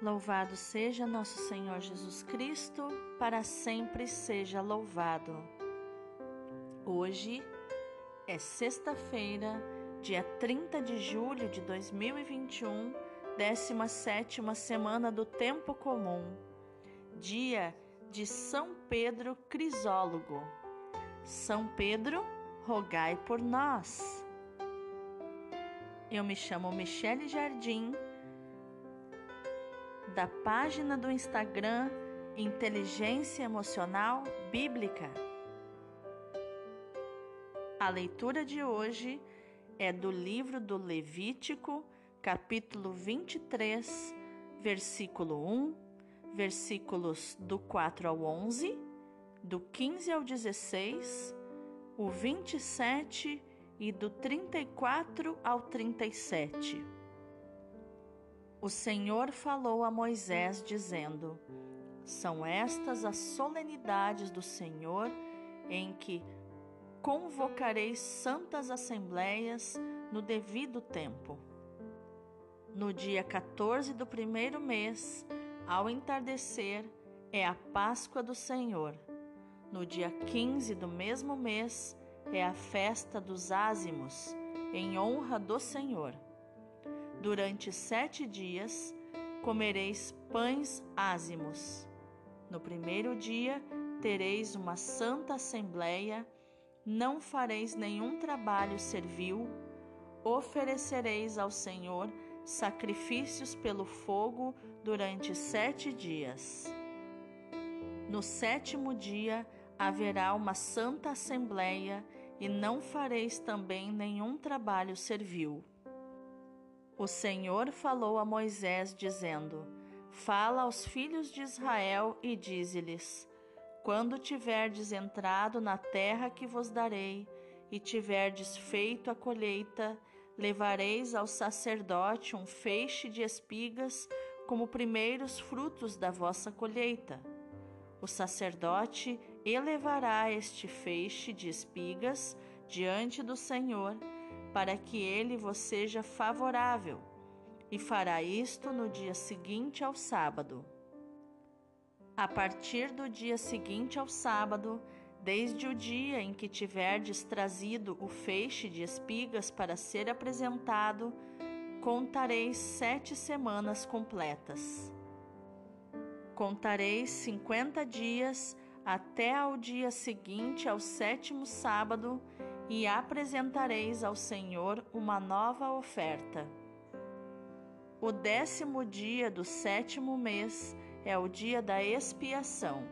Louvado seja nosso Senhor Jesus Cristo, para sempre seja louvado. Hoje é sexta-feira, dia 30 de julho de 2021, 17 semana do Tempo Comum, dia de São Pedro Crisólogo. São Pedro, rogai por nós. Eu me chamo Michele Jardim da página do Instagram Inteligência Emocional Bíblica. A leitura de hoje é do livro do Levítico, capítulo 23, versículo 1, versículos do 4 ao 11, do 15 ao 16, o 27 e do 34 ao 37. O Senhor falou a Moisés, dizendo: São estas as solenidades do Senhor em que convocareis santas assembleias no devido tempo. No dia 14 do primeiro mês, ao entardecer, é a Páscoa do Senhor. No dia 15 do mesmo mês, é a festa dos ázimos, em honra do Senhor. Durante sete dias comereis pães ázimos. No primeiro dia tereis uma santa assembleia, não fareis nenhum trabalho servil, oferecereis ao Senhor sacrifícios pelo fogo durante sete dias. No sétimo dia haverá uma santa assembleia, e não fareis também nenhum trabalho servil. O Senhor falou a Moisés, dizendo: Fala aos filhos de Israel e dize-lhes: Quando tiverdes entrado na terra que vos darei, e tiverdes feito a colheita, levareis ao sacerdote um feixe de espigas como primeiros frutos da vossa colheita. O sacerdote elevará este feixe de espigas diante do Senhor para que ele vos seja favorável, e fará isto no dia seguinte ao sábado. A partir do dia seguinte ao sábado, desde o dia em que tiverdes trazido o feixe de espigas para ser apresentado, contareis sete semanas completas. Contareis cinquenta dias até ao dia seguinte ao sétimo sábado, e apresentareis ao Senhor uma nova oferta. O décimo dia do sétimo mês é o dia da expiação.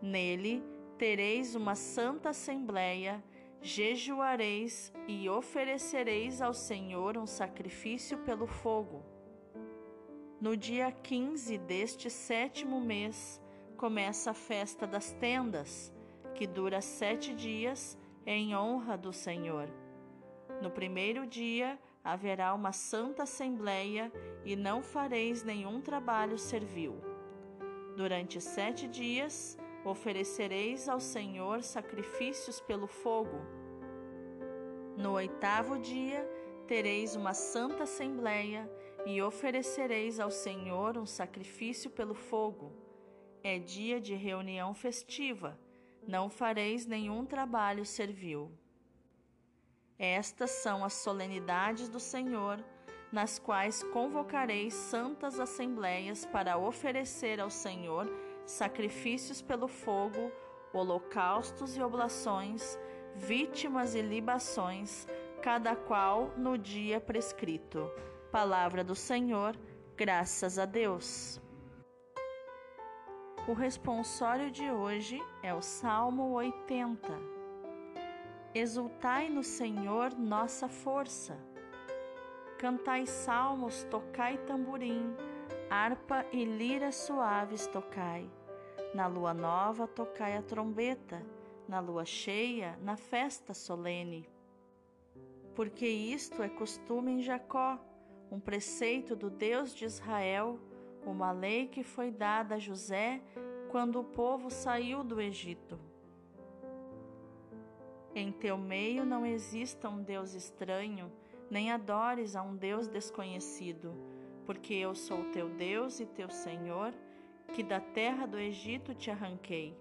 Nele tereis uma santa assembleia, jejuareis e oferecereis ao Senhor um sacrifício pelo fogo. No dia quinze deste sétimo mês começa a festa das tendas, que dura sete dias em honra do Senhor. No primeiro dia haverá uma santa assembleia e não fareis nenhum trabalho servil. Durante sete dias oferecereis ao Senhor sacrifícios pelo fogo. No oitavo dia tereis uma santa assembleia e oferecereis ao Senhor um sacrifício pelo fogo. É dia de reunião festiva não fareis nenhum trabalho servil. Estas são as solenidades do Senhor, nas quais convocareis santas assembleias para oferecer ao Senhor sacrifícios pelo fogo, holocaustos e oblações, vítimas e libações, cada qual no dia prescrito. Palavra do Senhor, graças a Deus. O responsório de hoje é o Salmo 80. Exultai no Senhor nossa força. Cantai salmos, tocai tamborim, harpa e lira suaves tocai. Na lua nova tocai a trombeta, na lua cheia, na festa solene. Porque isto é costume em Jacó, um preceito do Deus de Israel uma lei que foi dada a José quando o povo saiu do Egito. Em teu meio não exista um Deus estranho, nem adores a um Deus desconhecido, porque eu sou teu Deus e teu Senhor, que da terra do Egito te arranquei.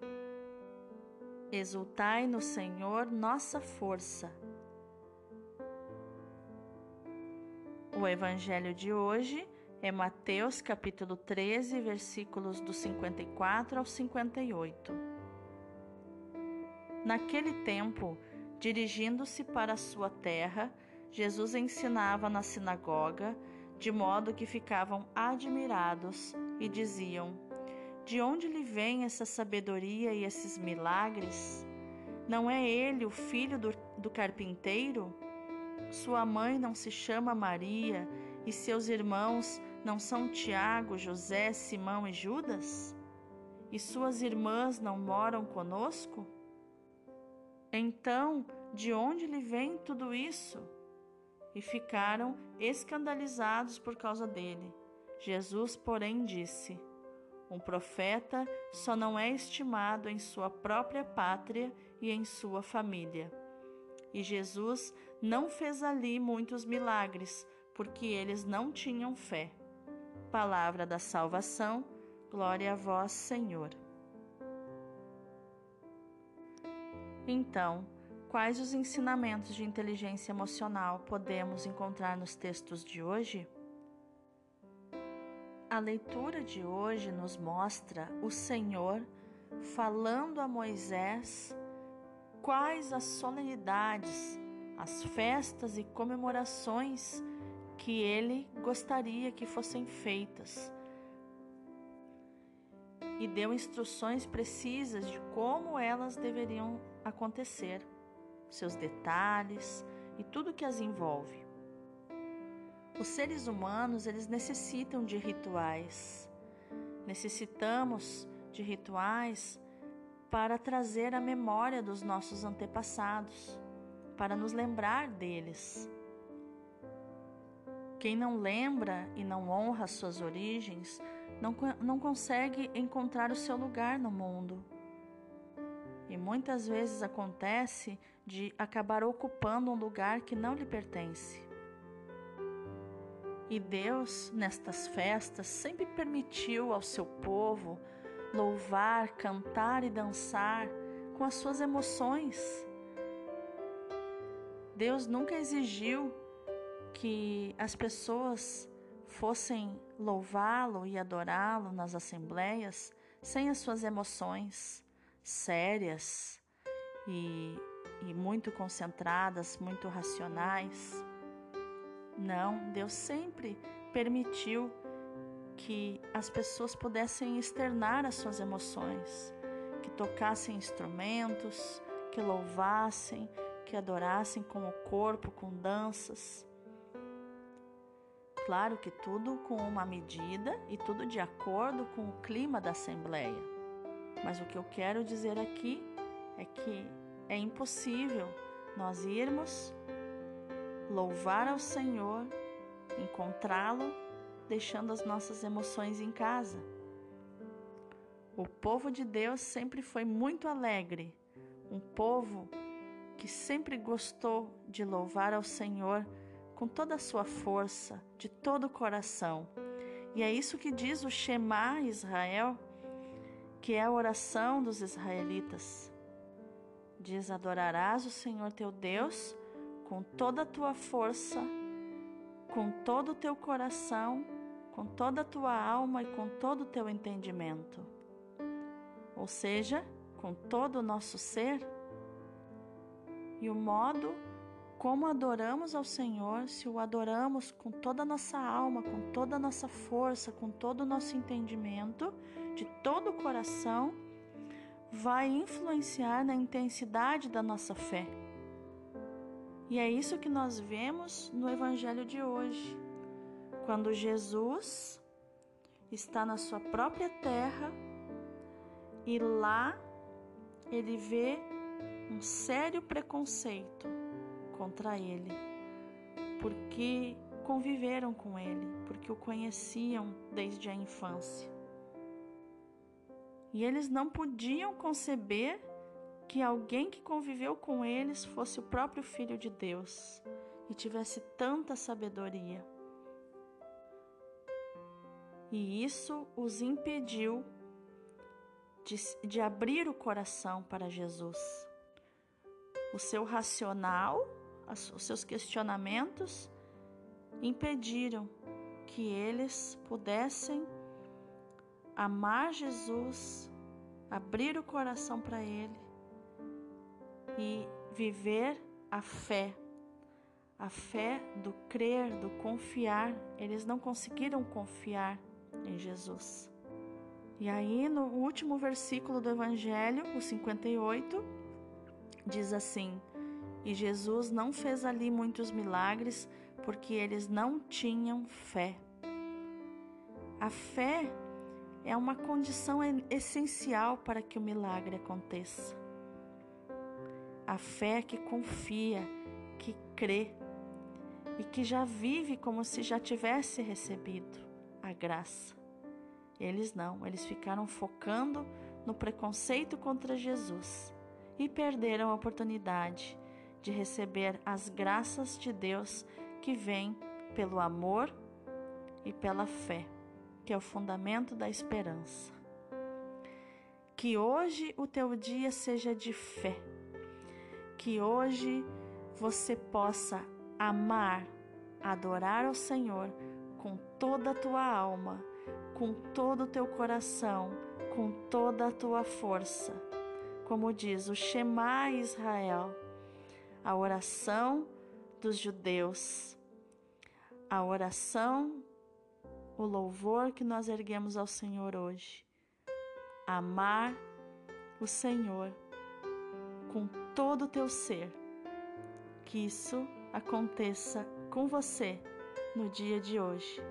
Exultai no Senhor nossa força. O evangelho de hoje é Mateus capítulo 13, versículos do 54 ao 58. Naquele tempo, dirigindo-se para a sua terra, Jesus ensinava na sinagoga, de modo que ficavam admirados e diziam: De onde lhe vem essa sabedoria e esses milagres? Não é ele o filho do, do carpinteiro? Sua mãe não se chama Maria e seus irmãos não são Tiago, José, Simão e Judas? E suas irmãs não moram conosco? Então, de onde lhe vem tudo isso? E ficaram escandalizados por causa dele. Jesus, porém, disse: Um profeta só não é estimado em sua própria pátria e em sua família. E Jesus não fez ali muitos milagres, porque eles não tinham fé. Palavra da salvação, glória a vós, Senhor. Então, quais os ensinamentos de inteligência emocional podemos encontrar nos textos de hoje? A leitura de hoje nos mostra o Senhor falando a Moisés quais as solenidades, as festas e comemorações que ele gostaria que fossem feitas. E deu instruções precisas de como elas deveriam acontecer, seus detalhes e tudo que as envolve. Os seres humanos, eles necessitam de rituais. Necessitamos de rituais para trazer a memória dos nossos antepassados, para nos lembrar deles. Quem não lembra e não honra suas origens não, não consegue encontrar o seu lugar no mundo. E muitas vezes acontece de acabar ocupando um lugar que não lhe pertence. E Deus, nestas festas, sempre permitiu ao seu povo louvar, cantar e dançar com as suas emoções. Deus nunca exigiu que as pessoas fossem louvá-lo e adorá-lo nas assembleias sem as suas emoções sérias e, e muito concentradas, muito racionais. Não, Deus sempre permitiu que as pessoas pudessem externar as suas emoções, que tocassem instrumentos, que louvassem, que adorassem com o corpo, com danças. Claro que tudo com uma medida e tudo de acordo com o clima da Assembleia. Mas o que eu quero dizer aqui é que é impossível nós irmos louvar ao Senhor, encontrá-lo, deixando as nossas emoções em casa. O povo de Deus sempre foi muito alegre, um povo que sempre gostou de louvar ao Senhor com toda a sua força, de todo o coração. E é isso que diz o Shema Israel, que é a oração dos israelitas. Diz: Adorarás o Senhor teu Deus com toda a tua força, com todo o teu coração, com toda a tua alma e com todo o teu entendimento. Ou seja, com todo o nosso ser. E o modo como adoramos ao Senhor, se o adoramos com toda a nossa alma, com toda a nossa força, com todo o nosso entendimento, de todo o coração, vai influenciar na intensidade da nossa fé. E é isso que nós vemos no Evangelho de hoje, quando Jesus está na sua própria terra e lá ele vê um sério preconceito contra ele, porque conviveram com ele, porque o conheciam desde a infância. E eles não podiam conceber que alguém que conviveu com eles fosse o próprio Filho de Deus e tivesse tanta sabedoria. e isso os impediu de, de abrir o coração para Jesus. O seu racional, os seus questionamentos impediram que eles pudessem amar Jesus, abrir o coração para Ele e viver a fé. A fé do crer, do confiar. Eles não conseguiram confiar em Jesus. E aí, no último versículo do Evangelho, o 58, diz assim: E Jesus não fez ali muitos milagres porque eles não tinham fé. A fé é uma condição essencial para que o milagre aconteça. A fé que confia, que crê e que já vive como se já tivesse recebido a graça. Eles não, eles ficaram focando no preconceito contra Jesus e perderam a oportunidade de receber as graças de Deus que vem pelo amor e pela fé, que é o fundamento da esperança. Que hoje o teu dia seja de fé, que hoje você possa amar, adorar ao Senhor com toda a tua alma, com todo o teu coração, com toda a tua força. Como diz o Shema Israel, a oração dos judeus. A oração, o louvor que nós erguemos ao Senhor hoje. Amar o Senhor com todo o teu ser. Que isso aconteça com você no dia de hoje.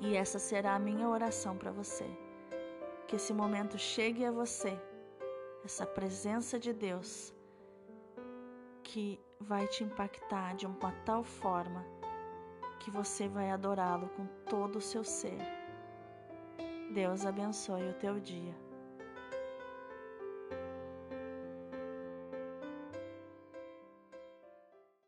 E essa será a minha oração para você. Que esse momento chegue a você, essa presença de Deus que vai te impactar de uma tal forma que você vai adorá-lo com todo o seu ser. Deus abençoe o teu dia.